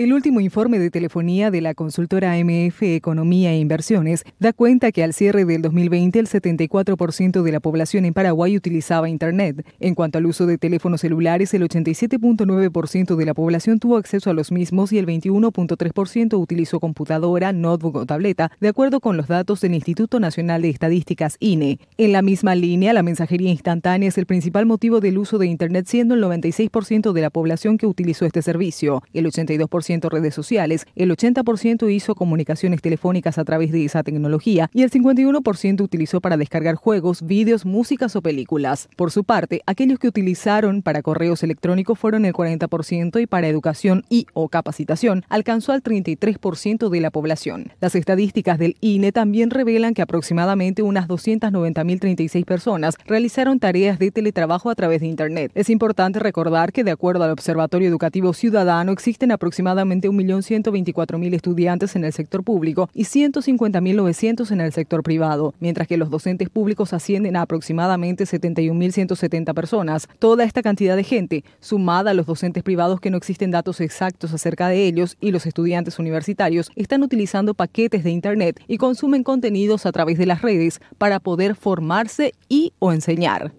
El último informe de telefonía de la consultora MF Economía e Inversiones da cuenta que al cierre del 2020 el 74% de la población en Paraguay utilizaba Internet. En cuanto al uso de teléfonos celulares, el 87.9% de la población tuvo acceso a los mismos y el 21.3% utilizó computadora, notebook o tableta, de acuerdo con los datos del Instituto Nacional de Estadísticas INE. En la misma línea, la mensajería instantánea es el principal motivo del uso de Internet, siendo el 96% de la población que utilizó este servicio. El 82% redes sociales, el 80% hizo comunicaciones telefónicas a través de esa tecnología y el 51% utilizó para descargar juegos, vídeos, músicas o películas. Por su parte, aquellos que utilizaron para correos electrónicos fueron el 40% y para educación y o capacitación alcanzó al 33% de la población. Las estadísticas del INE también revelan que aproximadamente unas 290.036 personas realizaron tareas de teletrabajo a través de Internet. Es importante recordar que de acuerdo al Observatorio Educativo Ciudadano existen aproximadamente aproximadamente 1.124.000 estudiantes en el sector público y 150.900 en el sector privado, mientras que los docentes públicos ascienden a aproximadamente 71.170 personas. Toda esta cantidad de gente, sumada a los docentes privados que no existen datos exactos acerca de ellos y los estudiantes universitarios, están utilizando paquetes de Internet y consumen contenidos a través de las redes para poder formarse y o enseñar.